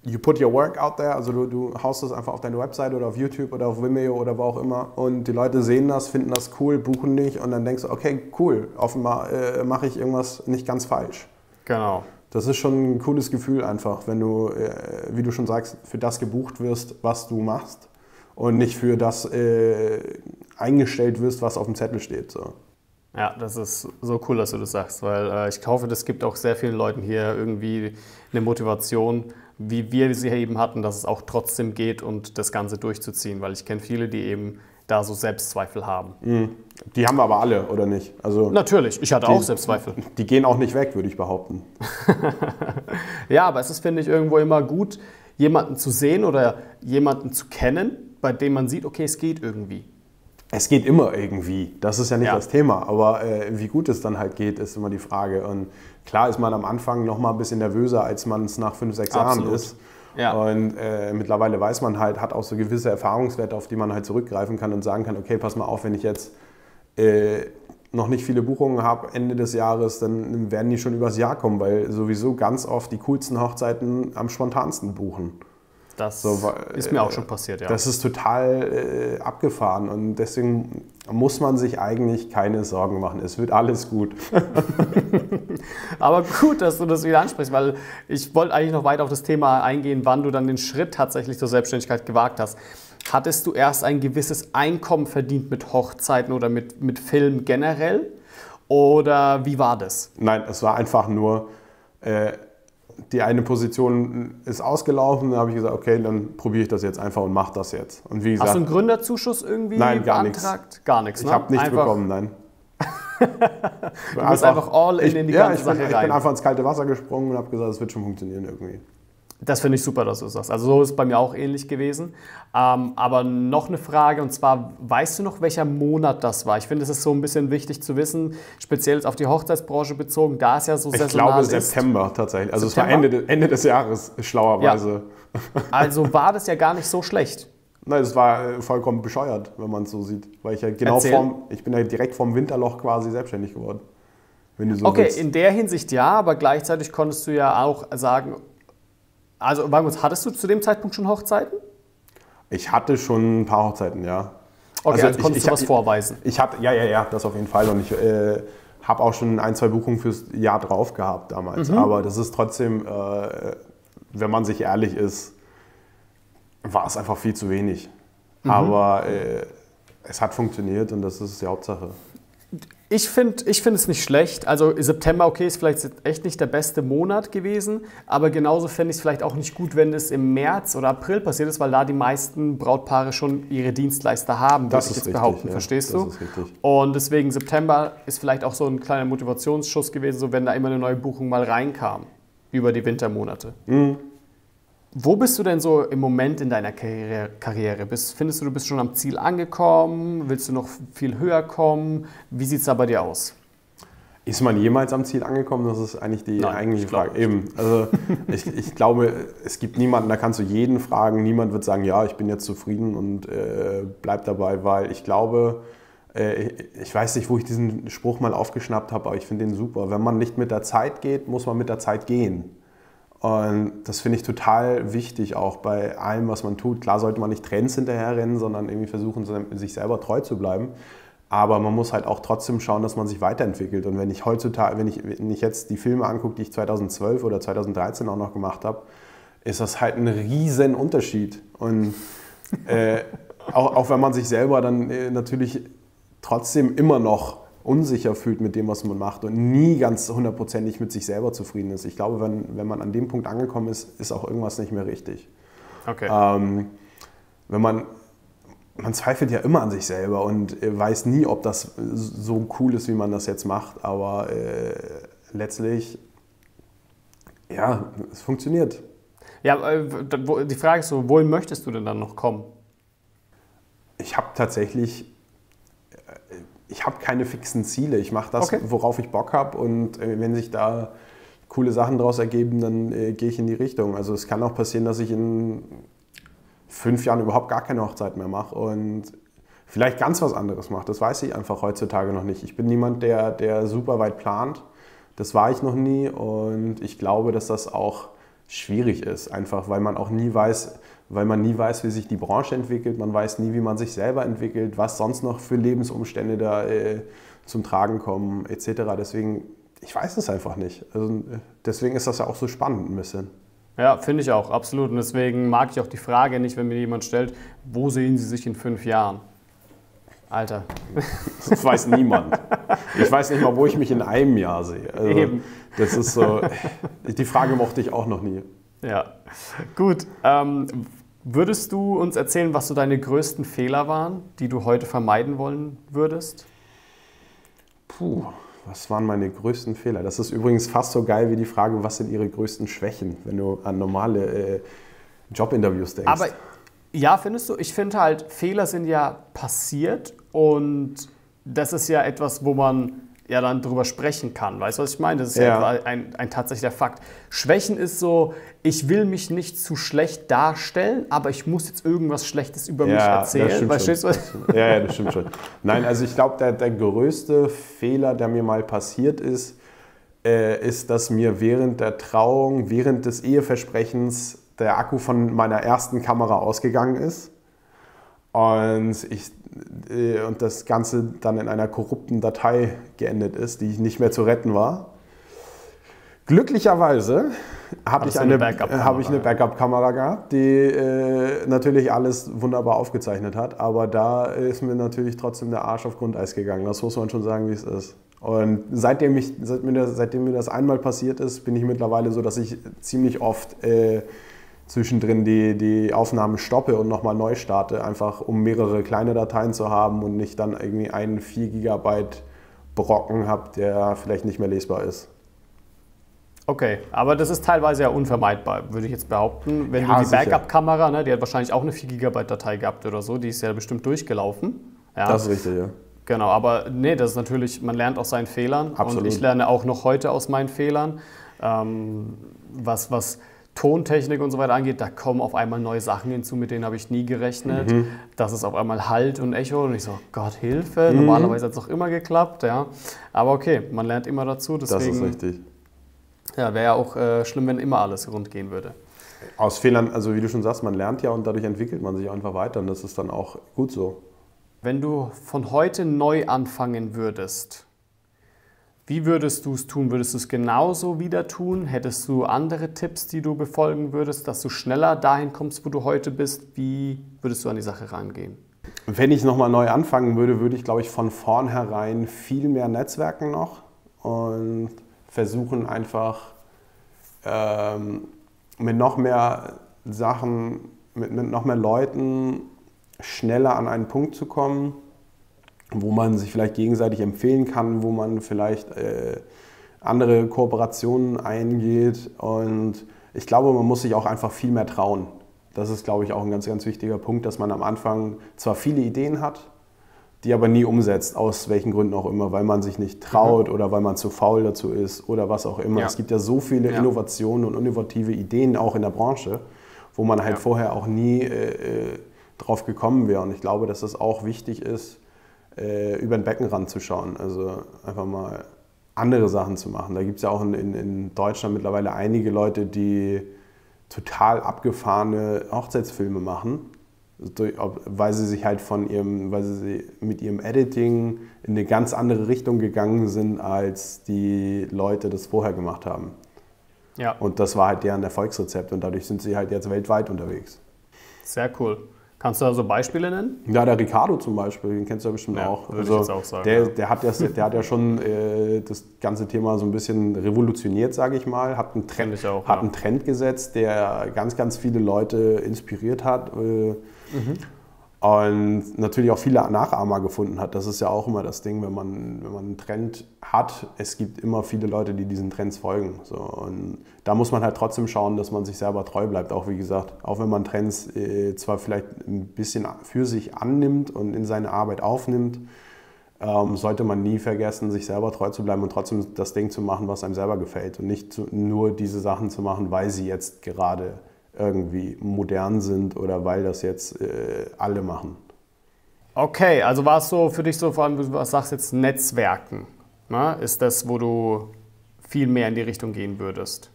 you put your work out there, also du, du haust das einfach auf deine Website oder auf YouTube oder auf Vimeo oder wo auch immer und die Leute sehen das, finden das cool, buchen dich und dann denkst du, okay, cool, offenbar äh, mache ich irgendwas nicht ganz falsch. genau. Das ist schon ein cooles Gefühl einfach, wenn du, äh, wie du schon sagst, für das gebucht wirst, was du machst und nicht für das äh, eingestellt wirst, was auf dem Zettel steht. So. Ja, das ist so cool, dass du das sagst, weil äh, ich hoffe, das gibt auch sehr vielen Leuten hier irgendwie eine Motivation, wie wir sie eben hatten, dass es auch trotzdem geht und das Ganze durchzuziehen, weil ich kenne viele, die eben da so Selbstzweifel haben. Die haben wir aber alle, oder nicht? Also Natürlich, ich hatte auch Selbstzweifel. die gehen auch nicht weg, würde ich behaupten. Ja, aber es ist, finde ich, irgendwo immer gut, jemanden zu sehen oder jemanden zu kennen, bei dem man sieht, okay, es geht irgendwie. Es geht immer irgendwie, das ist ja nicht Ja. das Thema, aber äh, wie gut es dann halt geht, ist immer die Frage. Und klar ist man am Anfang noch mal ein bisschen nervöser, als man es nach fünf, sechs Jahren Absolut. ist. Ja. Und äh, mittlerweile weiß man halt, hat auch so gewisse Erfahrungswerte, auf die man halt zurückgreifen kann und sagen kann, okay, pass mal auf, wenn ich jetzt äh, noch nicht viele Buchungen habe Ende des Jahres, dann werden die schon übers Jahr kommen, weil sowieso ganz oft die coolsten Hochzeiten am spontansten buchen. Das So, weil, ist mir auch äh, schon passiert, ja. Das ist total äh, abgefahren und deswegen muss man sich eigentlich keine Sorgen machen. Es wird alles gut. Aber gut, dass du das wieder ansprichst, weil ich wollte eigentlich noch weiter auf das Thema eingehen, wann du dann den Schritt tatsächlich zur Selbstständigkeit gewagt hast. Hattest du erst ein gewisses Einkommen verdient mit Hochzeiten oder mit, mit Film generell? Oder wie war das? Nein, es war einfach nur, äh, die eine Position ist ausgelaufen. Da habe ich gesagt, okay, dann probiere ich das jetzt einfach und mache das jetzt. Und wie Hast gesagt, du einen Gründerzuschuss irgendwie Nein, gar nichts. beantragt? Gar nichts. ich ne? habe nichts Einfach- bekommen, nein. Du bist einfach all in ich, in die ja, ganze ich bin, Sache ich rein. bin einfach ins kalte Wasser gesprungen und habe gesagt, es wird schon funktionieren irgendwie. Das finde ich super, dass du das sagst. Also so ist es bei mir auch ähnlich gewesen. Ähm, aber noch eine Frage und zwar, weißt du noch, welcher Monat das war? Ich finde, es ist so ein bisschen wichtig zu wissen, speziell auf die Hochzeitsbranche bezogen, da es ja so Ich saisonal glaube ist. September tatsächlich. Also es war September? Ende, de- Ende des Jahres, schlauerweise. Also war das ja gar nicht so schlecht. Nein, es war äh, vollkommen bescheuert, wenn man es so sieht. Weil ich ja genau Erzähl. vorm, ich bin ja direkt vorm Winterloch quasi selbstständig geworden. Wenn du so Okay, willst. in der Hinsicht ja, aber gleichzeitig konntest du ja auch sagen, also warte mal, hattest du zu dem Zeitpunkt schon Hochzeiten? Ich hatte schon ein paar Hochzeiten, ja. Okay, also, ich- konntest ich- du was ich- vorweisen. Ich hatte, ja, ja, ja, das auf jeden Fall. Und ich äh, habe auch schon ein, zwei Buchungen fürs Jahr drauf gehabt damals. Mhm. Aber das ist trotzdem, äh, wenn man sich ehrlich ist, war es einfach viel zu wenig. Mhm. Aber äh, es hat funktioniert und das ist die Hauptsache. Ich finde ich find es nicht schlecht. Also September, okay, ist vielleicht echt nicht der beste Monat gewesen, aber genauso fände ich es vielleicht auch nicht gut, wenn es im März oder April passiert ist, weil da die meisten Brautpaare schon ihre Dienstleister haben, würde ich jetzt richtig, behaupten. Ja, verstehst du? Und deswegen September ist vielleicht auch so ein kleiner Motivationsschuss gewesen, so wenn da immer eine neue Buchung mal reinkam über die Wintermonate. Mhm. Wo bist du denn so im Moment in deiner Karriere? Bist, findest du, du bist schon am Ziel angekommen? Willst du noch viel höher kommen? Wie sieht es da bei dir aus? Ist man jemals am Ziel angekommen? Das ist eigentlich die Nein, eigentliche Frage. Eben. Also ich, ich, glaube, es gibt niemanden, da kannst du jeden fragen. Niemand wird sagen, ja, ich bin jetzt zufrieden und äh, bleib dabei, weil ich glaube, äh, ich weiß nicht, wo ich diesen Spruch mal aufgeschnappt habe, aber ich finde den super. Wenn man nicht mit der Zeit geht, muss man mit der Zeit gehen. Und das finde ich total wichtig, auch bei allem, was man tut. Klar sollte man nicht Trends hinterherrennen, sondern irgendwie versuchen, sich selber treu zu bleiben. Aber man muss halt auch trotzdem schauen, dass man sich weiterentwickelt. Und wenn ich heutzutage, wenn ich, wenn ich jetzt die Filme angucke, die ich 2012 oder 2013 auch noch gemacht habe, ist das halt ein riesen Unterschied. Und äh, auch, auch wenn man sich selber dann äh, natürlich trotzdem immer noch unsicher fühlt mit dem, was man macht und nie ganz hundertprozentig mit sich selber zufrieden ist. Ich glaube, wenn, wenn man an dem Punkt angekommen ist, ist auch irgendwas nicht mehr richtig. Okay. Ähm, wenn man, man zweifelt ja immer an sich selber und weiß nie, ob das so cool ist, wie man das jetzt macht, aber äh, letztlich, ja, es funktioniert. Ja, äh, die Frage ist so, wohin möchtest du denn dann noch kommen? Ich habe tatsächlich ich habe keine fixen Ziele. Ich mache das, okay. worauf ich Bock habe. Und äh, wenn sich da coole Sachen daraus ergeben, dann äh, gehe ich in die Richtung. Also es kann auch passieren, dass ich in fünf Jahren überhaupt gar keine Hochzeit mehr mache und vielleicht ganz was anderes mache. Das weiß ich einfach heutzutage noch nicht. Ich bin niemand, der, der super weit plant. Das war ich noch nie und ich glaube, dass das auch schwierig ist, einfach weil man auch nie weiß, weil man nie weiß, wie sich die Branche entwickelt, man weiß nie, wie man sich selber entwickelt, was sonst noch für Lebensumstände da äh, zum Tragen kommen, etc. Deswegen, ich weiß es einfach nicht. Also, deswegen ist das ja auch so spannend ein bisschen. Ja, finde ich auch, absolut. Und deswegen mag ich auch die Frage nicht, wenn mir jemand stellt, wo sehen Sie sich in fünf Jahren? Alter. Das weiß niemand. Ich weiß nicht mal, wo ich mich in einem Jahr sehe. Also, Eben. Das ist so, die Frage mochte ich auch noch nie. Ja, gut. Ähm, würdest du uns erzählen, was so deine größten Fehler waren, die du heute vermeiden wollen würdest? Puh, was waren meine größten Fehler? Das ist übrigens fast so geil wie die Frage, was sind ihre größten Schwächen, wenn du an normale äh, Jobinterviews denkst. Aber ja, findest du? Ich finde halt, Fehler sind ja passiert und das ist ja etwas, wo man ja dann drüber sprechen kann. Weißt du, was ich meine? Das ist ja, ja ein, ein tatsächlicher Fakt. Schwächen ist so, ich will mich nicht zu schlecht darstellen, aber ich muss jetzt irgendwas Schlechtes über ja, mich erzählen. Weißt du, ja, ja, das stimmt schon. Nein, also ich glaube, der, der größte Fehler, der mir mal passiert ist, äh, ist, dass mir während der Trauung, während des Eheversprechens der Akku von meiner ersten Kamera ausgegangen ist. Und ich äh, und das Ganze dann in einer korrupten Datei geendet ist, die nicht mehr zu retten war. Glücklicherweise habe ich, eine, hab ich eine Backup-Kamera gehabt, die äh, natürlich alles wunderbar aufgezeichnet hat, aber da ist mir natürlich trotzdem der Arsch auf Grundeis gegangen. Das muss man schon sagen, wie es ist. Und seitdem, ich, seit mir das, seitdem mir das einmal passiert ist, bin ich mittlerweile so, dass ich ziemlich oft äh, zwischendrin die, die Aufnahmen stoppe und nochmal neu starte, einfach um mehrere kleine Dateien zu haben und nicht dann irgendwie einen 4 GB Brocken habe, der vielleicht nicht mehr lesbar ist. Okay, aber das ist teilweise ja unvermeidbar, würde ich jetzt behaupten. Wenn ja, du die Backup-Kamera, ne, die hat wahrscheinlich auch eine 4 GB Datei gehabt oder so, die ist ja bestimmt durchgelaufen. Ja. Das ist richtig, ja. Genau, aber nee, das ist natürlich, man lernt aus seinen Fehlern. Absolut. Und ich lerne auch noch heute aus meinen Fehlern. Ähm, was, was Tontechnik und so weiter angeht, da kommen auf einmal neue Sachen hinzu, mit denen habe ich nie gerechnet. Mhm. Das ist auf einmal Halt und Echo und ich so, Gott, Hilfe. Mhm. Normalerweise hat es auch immer geklappt, ja. Aber okay, man lernt immer dazu. Deswegen, das ist richtig. Ja, wäre ja auch äh, schlimm, wenn immer alles rund gehen würde. Aus Fehlern, also wie du schon sagst, man lernt ja und dadurch entwickelt man sich einfach weiter und das ist dann auch gut so. Wenn du von heute neu anfangen würdest, Wie würdest du es tun? Würdest du es genauso wieder tun? Hättest du andere Tipps, die du befolgen würdest, dass du schneller dahin kommst, wo du heute bist? Wie würdest du an die Sache rangehen? Wenn ich nochmal neu anfangen würde, würde ich, glaube ich, von vornherein viel mehr Netzwerken noch und versuchen einfach ähm, mit noch mehr Sachen, mit, mit noch mehr Leuten schneller an einen Punkt zu kommen, wo man sich vielleicht gegenseitig empfehlen kann, wo man vielleicht äh, andere Kooperationen eingeht. Und ich glaube, man muss sich auch einfach viel mehr trauen. Das ist, glaube ich, auch ein ganz, ganz wichtiger Punkt, dass man am Anfang zwar viele Ideen hat, die aber nie umsetzt, aus welchen Gründen auch immer, weil man sich nicht traut mhm. oder weil man zu faul dazu ist oder was auch immer. Ja. Es gibt ja so viele ja. Innovationen und innovative Ideen auch in der Branche, wo man halt ja. vorher auch nie äh, äh drauf gekommen wäre. Und ich glaube, dass das auch wichtig ist, äh, über den Beckenrand zu schauen. Also einfach mal andere Sachen zu machen. Da gibt es ja auch in, in, in, Deutschland mittlerweile einige Leute, die total abgefahrene Hochzeitsfilme machen, weil sie sich halt von ihrem, weil sie mit ihrem Editing in eine ganz andere Richtung gegangen sind, als die Leute das vorher gemacht haben. Ja. Und das war halt deren Erfolgsrezept und dadurch sind sie halt jetzt weltweit unterwegs. Sehr cool. Kannst du da so Beispiele nennen? Ja, der Ricardo zum Beispiel, den kennst du ja bestimmt ja, auch. Würde also, ich jetzt auch sagen. Der, ja. der, hat, das, der hat ja schon äh, das ganze Thema so ein bisschen revolutioniert, sage ich mal. Hat einen, Trend, auch, hat ja. einen Trend gesetzt, der ganz, ganz viele Leute inspiriert hat. Äh, mhm und natürlich auch viele Nachahmer gefunden hat. Das ist ja auch immer das Ding, wenn man, wenn man einen Trend hat, es gibt immer viele Leute, die diesen Trends folgen. So, und da muss man halt trotzdem schauen, dass man sich selber treu bleibt. Auch wie gesagt, auch wenn man Trends äh, zwar vielleicht ein bisschen für sich annimmt und in seine Arbeit aufnimmt, ähm, sollte man nie vergessen, sich selber treu zu bleiben und trotzdem das Ding zu machen, was einem selber gefällt und nicht zu, nur diese Sachen zu machen, weil sie jetzt gerade irgendwie modern sind oder weil das jetzt äh, alle machen. Okay, also war es so für dich so, vor allem, du sagst jetzt Netzwerken, ne? ist das, wo du viel mehr in die Richtung gehen würdest?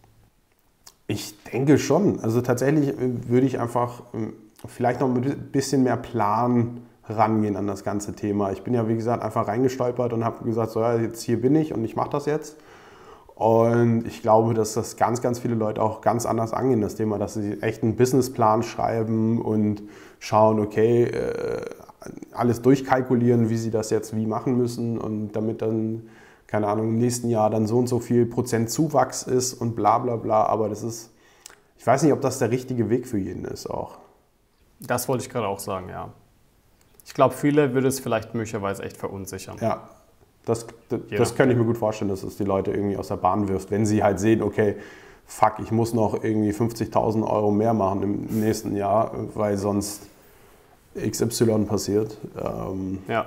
Ich denke schon. Also tatsächlich äh, würde ich einfach ähm, vielleicht noch ein bisschen mehr Plan rangehen an das ganze Thema. Ich bin ja, wie gesagt, einfach reingestolpert und habe gesagt, so, ja, jetzt hier bin ich und ich mache das jetzt. Und ich glaube, dass das ganz, ganz viele Leute auch ganz anders angehen, das Thema, dass sie echt einen Businessplan schreiben und schauen, okay, äh, alles durchkalkulieren, wie sie das jetzt wie machen müssen und damit dann, keine Ahnung, im nächsten Jahr dann so und so viel Prozent Zuwachs ist und bla bla bla. Aber das ist, ich weiß nicht, ob das der richtige Weg für jeden ist auch. Das wollte ich gerade auch sagen, ja. Ich glaube, viele würde es vielleicht möglicherweise echt verunsichern. Ja, das, das, ja. das kann ich mir gut vorstellen, dass es die Leute irgendwie aus der Bahn wirft, wenn sie halt sehen, okay, fuck, ich muss noch irgendwie 50.000 Euro mehr machen im nächsten Jahr, weil sonst XY passiert. Ähm, ja.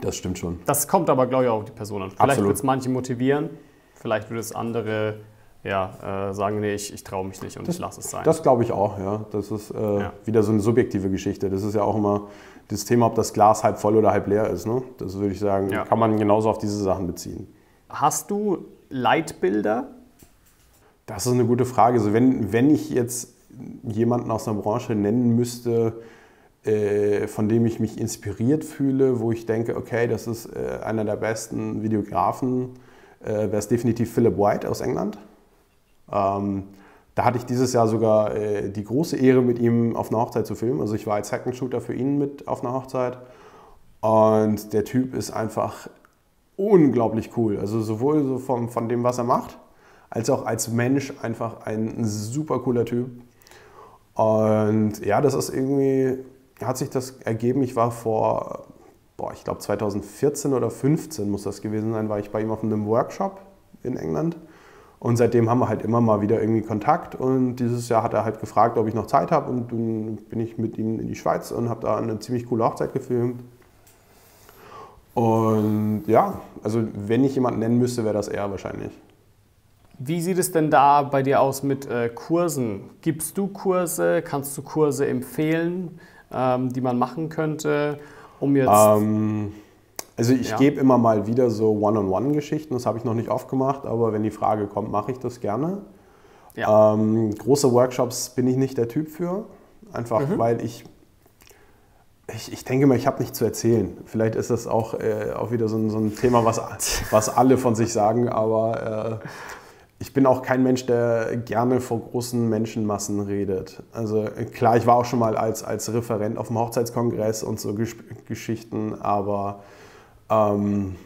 Das stimmt schon. Das kommt aber, glaube ich, auch auf die Person an. Vielleicht wird es manche motivieren, vielleicht würde es andere ja, äh, sagen, nee, ich, ich traue mich nicht und das, ich lasse es sein. Das glaube ich auch, ja. Das ist äh, ja. wieder so eine subjektive Geschichte. Das ist ja auch immer das Thema, ob das Glas halb voll oder halb leer ist. Ne? Das würde ich sagen, ja. kann man genauso auf diese Sachen beziehen. Hast du Leitbilder? Das ist eine gute Frage. Also wenn, wenn ich jetzt jemanden aus einer Branche nennen müsste, äh, von dem ich mich inspiriert fühle, wo ich denke, okay, das ist äh, einer der besten Videografen, äh, wäre es definitiv Philip White aus England. Ähm, da hatte ich dieses Jahr sogar äh, die große Ehre, mit ihm auf einer Hochzeit zu filmen. Also ich war als Second Shooter für ihn mit auf einer Hochzeit. Und der Typ ist einfach unglaublich cool. Also sowohl so von, von dem, was er macht, als auch als Mensch einfach ein super cooler Typ. Und ja, das ist irgendwie, hat sich das ergeben. Ich war vor, boah, ich glaube 2014 oder 2015 muss das gewesen sein, war ich bei ihm auf einem Workshop in England. Und seitdem haben wir halt immer mal wieder irgendwie Kontakt. Und dieses Jahr hat er halt gefragt, ob ich noch Zeit habe. Und dann bin ich mit ihm in die Schweiz und habe da eine ziemlich coole Hochzeit gefilmt. Und ja, also wenn ich jemanden nennen müsste, wäre das er wahrscheinlich. Wie sieht es denn da bei dir aus mit äh, Kursen? Gibst du Kurse? Kannst du Kurse empfehlen, ähm, die man machen könnte, um jetzt... Ähm, also ich ja. gebe immer mal wieder so One-on-One-Geschichten, das habe ich noch nicht oft gemacht, aber wenn die Frage kommt, mache ich das gerne. Ja. Ähm, große Workshops bin ich nicht der Typ für, einfach mhm. weil ich Ich, ich denke mal, ich habe nichts zu erzählen. Vielleicht ist das auch, äh, auch wieder so ein, so ein Thema, was, was alle von sich sagen, aber äh, ich bin auch kein Mensch, der gerne vor großen Menschenmassen redet. Also klar, ich war auch schon mal als, als Referent auf dem Hochzeitskongress und so Gesch Geschichten, aber ähm,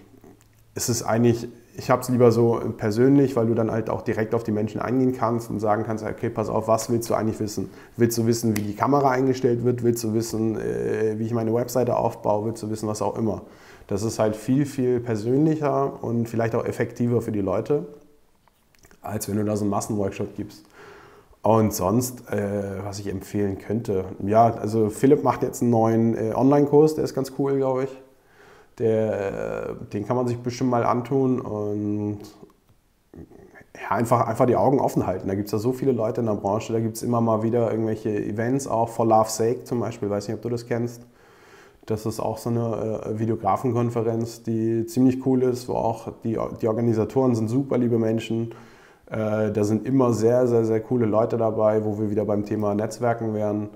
es ist eigentlich, ich habe es lieber so persönlich, weil du dann halt auch direkt auf die Menschen eingehen kannst und sagen kannst, okay, pass auf, was willst du eigentlich wissen? Willst du wissen, wie die Kamera eingestellt wird? Willst du wissen, äh, wie ich meine Webseite aufbaue? Willst du wissen, was auch immer? Das ist halt viel, viel persönlicher und vielleicht auch effektiver für die Leute als wenn du da so einen Massenworkshop gibst. Und sonst, äh, was ich empfehlen könnte, ja, also Philipp macht jetzt einen neuen äh, Online-Kurs, der ist ganz cool, glaube ich. Der, äh, den kann man sich bestimmt mal antun und ja, einfach, einfach die Augen offen halten. Da gibt es ja so viele Leute in der Branche, da gibt es immer mal wieder irgendwelche Events, auch for Love's Sake zum Beispiel, weiß nicht, ob du das kennst. Das ist auch so eine äh, Videografenkonferenz, die ziemlich cool ist, wo auch die, die Organisatoren sind super liebe Menschen äh, da sind immer sehr, sehr, sehr coole Leute dabei, wo wir wieder beim Thema Netzwerken wären,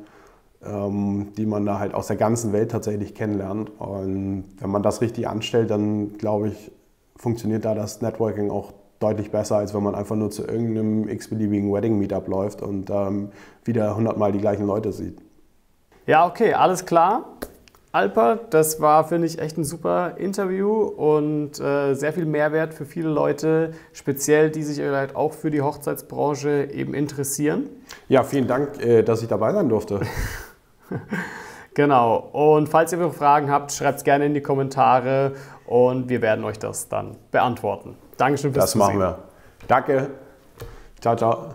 die man da halt aus der ganzen Welt tatsächlich kennenlernt. Und wenn man das richtig anstellt, dann glaube ich, funktioniert da das Networking auch deutlich besser, als wenn man einfach nur zu irgendeinem x-beliebigen Wedding-Meetup läuft und ähm, wieder hundertmal die gleichen Leute sieht. Ja, okay, alles klar. Alper, das war, finde ich, echt ein super Interview und äh, sehr viel Mehrwert für viele Leute, speziell die sich halt auch für die Hochzeitsbranche eben interessieren. Ja, vielen Dank, äh, dass ich dabei sein durfte. genau. Und falls ihr Fragen habt, schreibt es gerne in die Kommentare und wir werden euch das dann beantworten. Dankeschön fürs Das machen wir. Danke. Ciao, ciao.